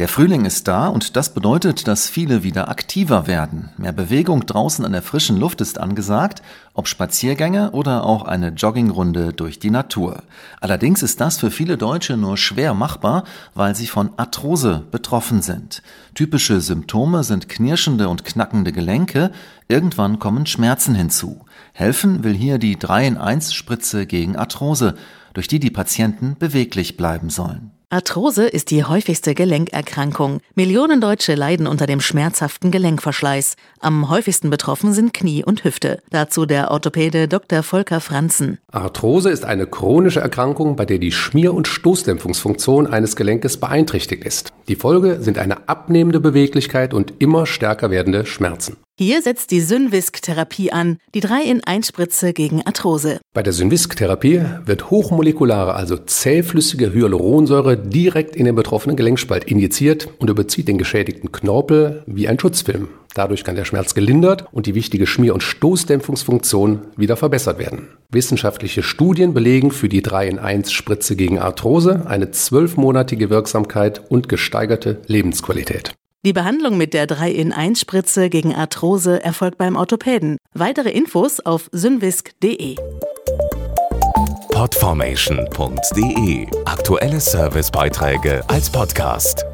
Der Frühling ist da und das bedeutet, dass viele wieder aktiver werden. Mehr Bewegung draußen an der frischen Luft ist angesagt, ob Spaziergänge oder auch eine Joggingrunde durch die Natur. Allerdings ist das für viele Deutsche nur schwer machbar, weil sie von Arthrose betroffen sind. Typische Symptome sind knirschende und knackende Gelenke, irgendwann kommen Schmerzen hinzu. Helfen will hier die 3 in 1 Spritze gegen Arthrose, durch die die Patienten beweglich bleiben sollen. Arthrose ist die häufigste Gelenkerkrankung. Millionen Deutsche leiden unter dem schmerzhaften Gelenkverschleiß. Am häufigsten betroffen sind Knie und Hüfte. Dazu der Orthopäde Dr. Volker Franzen. Arthrose ist eine chronische Erkrankung, bei der die Schmier- und Stoßdämpfungsfunktion eines Gelenkes beeinträchtigt ist. Die Folge sind eine abnehmende Beweglichkeit und immer stärker werdende Schmerzen. Hier setzt die Synvisk-Therapie an, die 3-in-1-Spritze gegen Arthrose. Bei der Synvisk-Therapie wird hochmolekulare, also zähflüssige Hyaluronsäure direkt in den betroffenen Gelenkspalt injiziert und überzieht den geschädigten Knorpel wie ein Schutzfilm. Dadurch kann der Schmerz gelindert und die wichtige Schmier- und Stoßdämpfungsfunktion wieder verbessert werden. Wissenschaftliche Studien belegen für die 3-in-1-Spritze gegen Arthrose eine zwölfmonatige Wirksamkeit und gesteigerte Lebensqualität. Die Behandlung mit der 3-in-1-Spritze gegen Arthrose erfolgt beim Orthopäden. Weitere Infos auf synvisk.de. Podformation.de Aktuelle Servicebeiträge als Podcast.